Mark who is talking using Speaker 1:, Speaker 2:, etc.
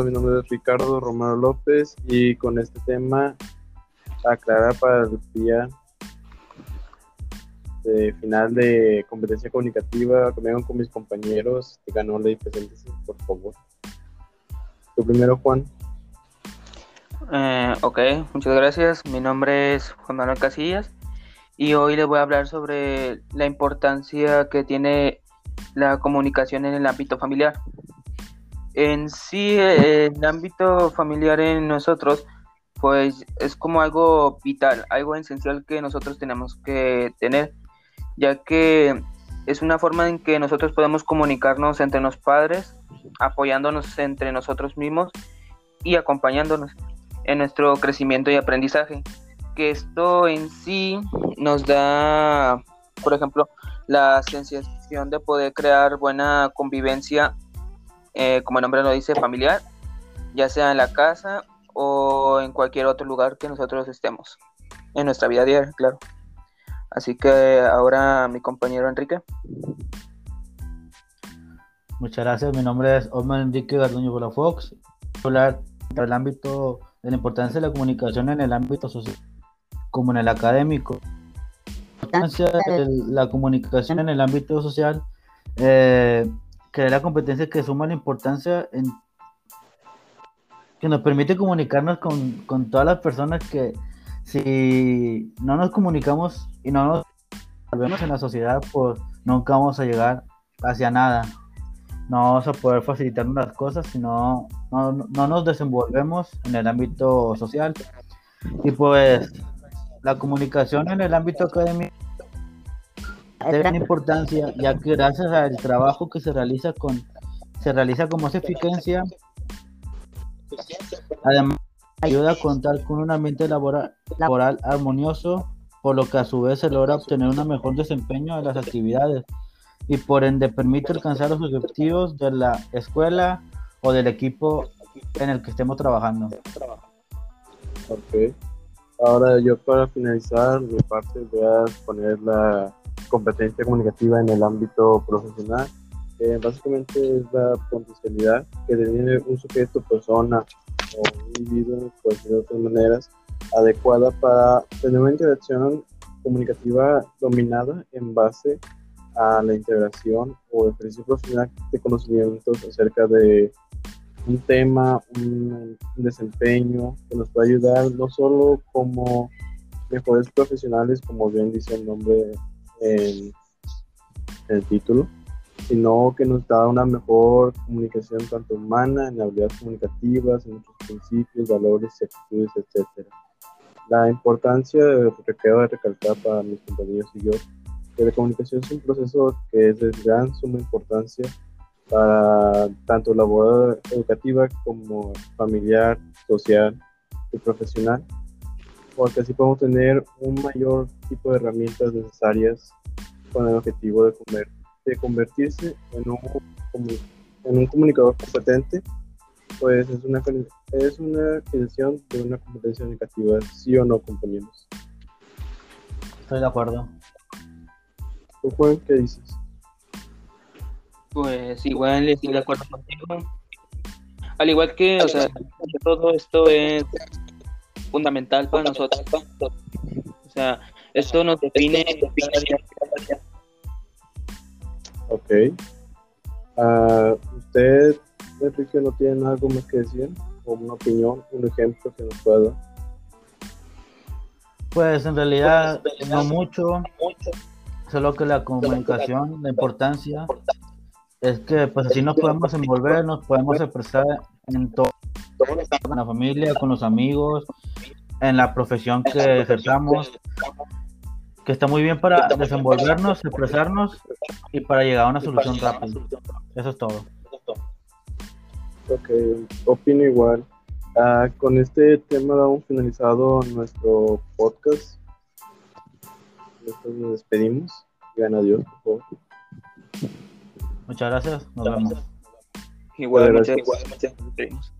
Speaker 1: mi nombre es Ricardo Romero López y con este tema aclarar para el día de final de competencia comunicativa conmigo con mis compañeros que ganó la preséntese, por favor. Tu primero, Juan.
Speaker 2: Eh, ok, muchas gracias. Mi nombre es Juan Manuel Casillas y hoy les voy a hablar sobre la importancia que tiene la comunicación en el ámbito familiar. En sí, el ámbito familiar en nosotros, pues es como algo vital, algo esencial que nosotros tenemos que tener, ya que es una forma en que nosotros podemos comunicarnos entre los padres, apoyándonos entre nosotros mismos y acompañándonos en nuestro crecimiento y aprendizaje. Que esto en sí nos da, por ejemplo, la sensación de poder crear buena convivencia eh, como el nombre lo dice, familiar, ya sea en la casa o en cualquier otro lugar que nosotros estemos, en nuestra vida diaria, claro. Así que ahora mi compañero Enrique.
Speaker 3: Muchas gracias, mi nombre es Osman Enrique Garduño Fox. Voy a hablar del ámbito de la importancia de la comunicación en el ámbito social como en el académico. La importancia de la comunicación en el ámbito social eh, que es la competencia que suma la importancia en que nos permite comunicarnos con, todas las personas que si no nos comunicamos y no nos vemos en la sociedad, pues nunca vamos a llegar hacia nada. No vamos a poder facilitar las cosas si no, no, no nos desenvolvemos en el ámbito social. Y pues la comunicación en el ámbito académico de gran importancia, ya que gracias al trabajo que se realiza con se realiza con más eficiencia, además ayuda a contar con un ambiente laboral, laboral armonioso, por lo que a su vez se logra obtener un mejor desempeño de las actividades y por ende permite alcanzar los objetivos de la escuela o del equipo en el que estemos trabajando.
Speaker 1: Ok. Ahora yo para finalizar mi parte voy a poner la competencia comunicativa en el ámbito profesional. Eh, básicamente es la potencialidad que tiene un sujeto, persona o un individuo, por de otras maneras, adecuada para tener una interacción comunicativa dominada en base a la integración o ejercicio profesional de conocimientos acerca de un tema, un, desempeño que nos puede ayudar no solo como mejores profesionales, como bien dice el nombre en, el título, sino que nos da una mejor comunicación tanto humana, en habilidades comunicativas, en nuestros principios, valores, actitudes, etc. La importancia que quiero recalcar para mis compañeros y yo, que la comunicación es un proceso que es de gran suma importancia para tanto la labor educativa como familiar, social y profesional porque así podemos tener un mayor tipo de herramientas necesarias con el objetivo de, comer, de convertirse en un, en un comunicador competente, pues es una, es una definición de una competencia negativa, sí o no, compañeros.
Speaker 3: Estoy de acuerdo.
Speaker 1: ¿Tú, Juan, qué dices?
Speaker 2: Pues igual estoy de acuerdo contigo. Al igual que, o sea, todo esto es fundamental para nosotros. O sea, esto nos define.
Speaker 1: Ok. Uh, ¿Usted, Enrique, no tiene algo más que decir? ¿O una opinión, un ejemplo que nos pueda dar?
Speaker 3: Pues en realidad no mucho, solo que la comunicación, la importancia es que pues así nos podemos envolver, nos podemos expresar en todo con la familia, con los amigos, en la profesión que ejerzamos, que está muy bien para desenvolvernos, expresarnos y para llegar a una solución rápida. Eso es todo.
Speaker 1: Ok, opino igual. Ah, con este tema damos finalizado nuestro podcast. Nosotros nos despedimos. Digan adiós, por favor.
Speaker 3: Muchas gracias. Nos vemos.
Speaker 2: Igual, muchas gracias.